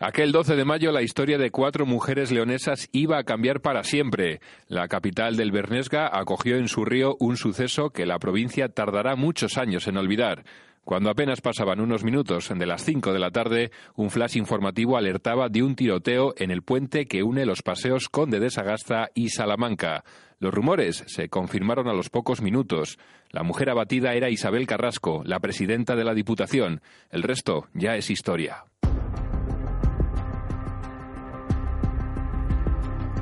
Aquel 12 de mayo la historia de cuatro mujeres leonesas iba a cambiar para siempre. La capital del Bernesga acogió en su río un suceso que la provincia tardará muchos años en olvidar. Cuando apenas pasaban unos minutos de las 5 de la tarde, un flash informativo alertaba de un tiroteo en el puente que une los paseos Conde de Sagasta y Salamanca. Los rumores se confirmaron a los pocos minutos. La mujer abatida era Isabel Carrasco, la presidenta de la Diputación. El resto ya es historia.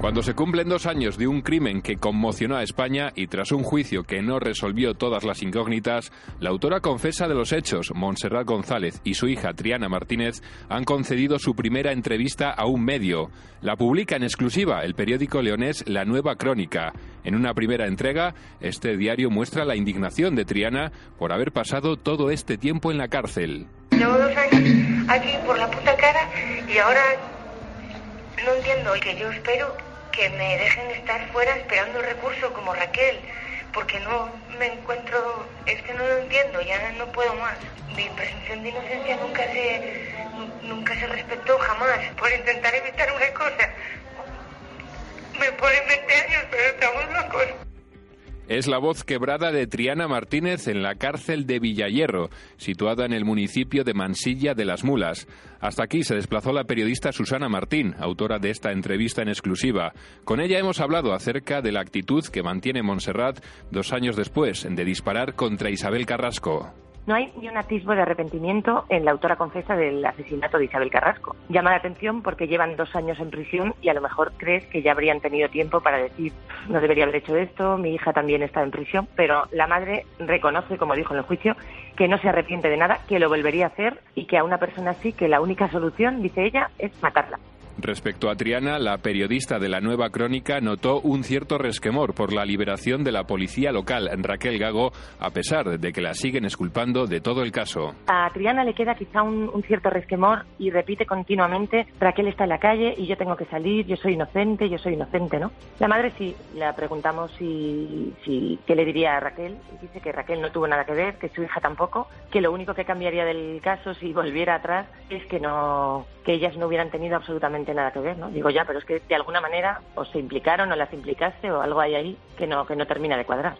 Cuando se cumplen dos años de un crimen que conmocionó a España y tras un juicio que no resolvió todas las incógnitas, la autora confesa de los hechos, Montserrat González, y su hija Triana Martínez han concedido su primera entrevista a un medio. La publica en exclusiva el periódico leonés La Nueva Crónica. En una primera entrega, este diario muestra la indignación de Triana por haber pasado todo este tiempo en la cárcel. Llevo dos años aquí por la puta cara y ahora no entiendo que yo espero que me dejen estar fuera esperando el recurso como Raquel, porque no me encuentro, es que no lo entiendo, ya no puedo más. Mi presunción de inocencia nunca se, nunca se respetó jamás por intentar evitar una cosa. Me ponen 20 años, pero estamos locos. Es la voz quebrada de Triana Martínez en la cárcel de Villayerro, situada en el municipio de Mansilla de las Mulas. Hasta aquí se desplazó la periodista Susana Martín, autora de esta entrevista en exclusiva. Con ella hemos hablado acerca de la actitud que mantiene Montserrat dos años después de disparar contra Isabel Carrasco. No hay ni un atisbo de arrepentimiento en la autora confesa del asesinato de Isabel Carrasco. Llama la atención porque llevan dos años en prisión y a lo mejor crees que ya habrían tenido tiempo para decir no debería haber hecho esto, mi hija también está en prisión, pero la madre reconoce, como dijo en el juicio, que no se arrepiente de nada, que lo volvería a hacer y que a una persona así que la única solución, dice ella, es matarla. Respecto a Triana, la periodista de la Nueva Crónica notó un cierto resquemor por la liberación de la policía local, Raquel Gago, a pesar de que la siguen esculpando de todo el caso. A Triana le queda quizá un, cierto resquemor y repite continuamente, Raquel está en la calle y yo tengo que salir, yo soy inocente, yo soy inocente, ¿no? La madre sí, le preguntamos si, si, qué le diría a Raquel dice que Raquel no tuvo nada que ver, que su hija tampoco, que lo único que cambiaría del caso si volviera atrás es que no que ellas no hubieran tenido absolutamente nada que ver, ¿no? Digo ya, pero es que de alguna manera o se implicaron o las implicaste o algo hay ahí que no, que no termina de cuadrar.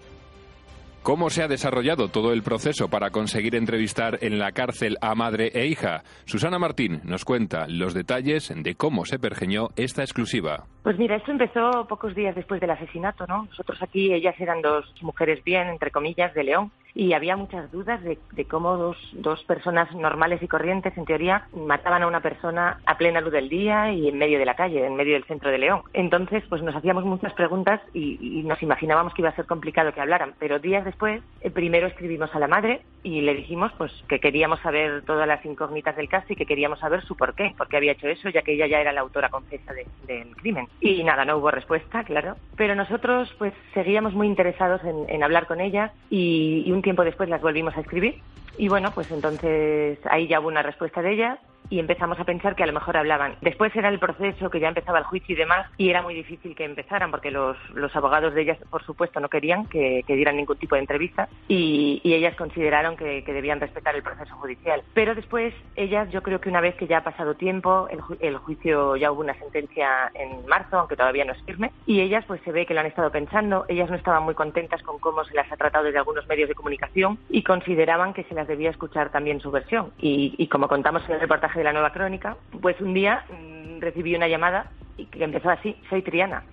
¿Cómo se ha desarrollado todo el proceso para conseguir entrevistar en la cárcel a madre e hija? Susana Martín nos cuenta los detalles de cómo se pergeñó esta exclusiva. Pues mira, esto empezó pocos días después del asesinato, ¿no? Nosotros aquí, ellas eran dos mujeres bien, entre comillas, de León, y había muchas dudas de, cómo dos, dos, personas normales y corrientes, en teoría, mataban a una persona a plena luz del día y en medio de la calle, en medio del centro de León. Entonces, pues nos hacíamos muchas preguntas y, nos imaginábamos que iba a ser complicado que hablaran. Pero días después, eh, primero escribimos a la madre y le dijimos pues que queríamos saber todas las incógnitas del caso y que queríamos saber su por qué, por qué había hecho eso, ya que ella ya era la autora confesa del crimen. Y nada, no hubo respuesta, claro. Pero nosotros pues seguíamos muy interesados en, hablar con ella y, y un tiempo después las volvimos a escribir. Y bueno, pues entonces ahí ya hubo una respuesta de ella y empezamos a pensar que a lo mejor hablaban. Después era el proceso, que ya empezaba el juicio y demás, y era muy difícil que empezaran porque los, los abogados de ellas, por supuesto, no querían que, dieran ningún tipo de entrevista y, ellas consideraron que, debían respetar el proceso judicial. Pero después, ellas, yo creo que una vez que ya ha pasado tiempo, el, el juicio ya hubo una sentencia en marzo, aunque todavía no es firme, y ellas pues se ve que lo han estado pensando, ellas no estaban muy contentas con cómo se las ha tratado desde algunos medios de comunicación y consideraban que se las debía escuchar también su versión. Y, y como contamos en el reportaje de la nueva crónica, pues un día mm, recibí una llamada y que empezó así, soy Triana.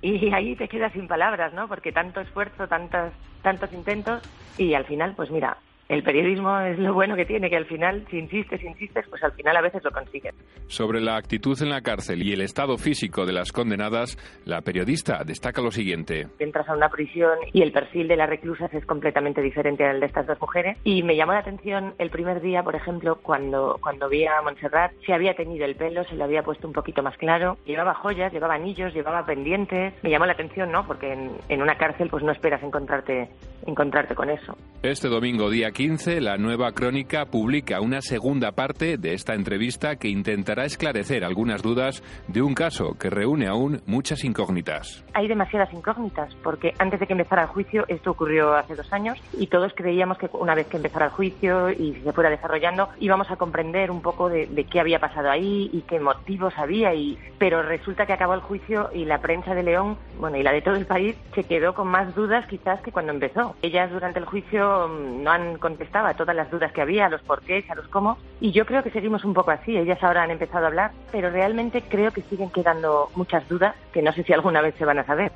Y ahí te quedas sin palabras, ¿no? Porque tanto esfuerzo, tantos, tantos intentos y al final, pues mira, el periodismo es lo bueno que tiene, que al final, si insistes, insistes, pues al final a veces lo consigues. Sobre la actitud en la cárcel y el estado físico de las condenadas, la periodista destaca lo siguiente. Entras a una prisión y el perfil de las reclusas es completamente diferente al de estas dos mujeres. Y me llamó la atención el primer día, por ejemplo, cuando, cuando vi a Montserrat, se había tenido el pelo, se lo había puesto un poquito más claro, llevaba joyas, llevaba anillos, llevaba pendientes. Me llamó la atención, ¿no? Porque en, en una cárcel pues no esperas encontrarte, encontrarte con eso. Este domingo, día 15, la nueva crónica publica una segunda parte de esta entrevista que intentará esclarecer algunas dudas de un caso que reúne aún muchas incógnitas. Hay demasiadas incógnitas porque antes de que empezara el juicio, esto ocurrió hace dos años y todos creíamos que una vez que empezara el juicio y se fuera desarrollando íbamos a comprender un poco de, qué había pasado ahí y qué motivos había. Y, pero resulta que acabó el juicio y la prensa de León, bueno, y la de todo el país, se quedó con más dudas quizás que cuando empezó. Ellas durante el juicio mm, no han contestado a todas las dudas que había, a los porqués, a los cómo, y yo creo que seguimos un poco así. Ellas ahora han empezado a hablar, pero realmente creo que siguen quedando muchas dudas que no sé si alguna vez se van a saber.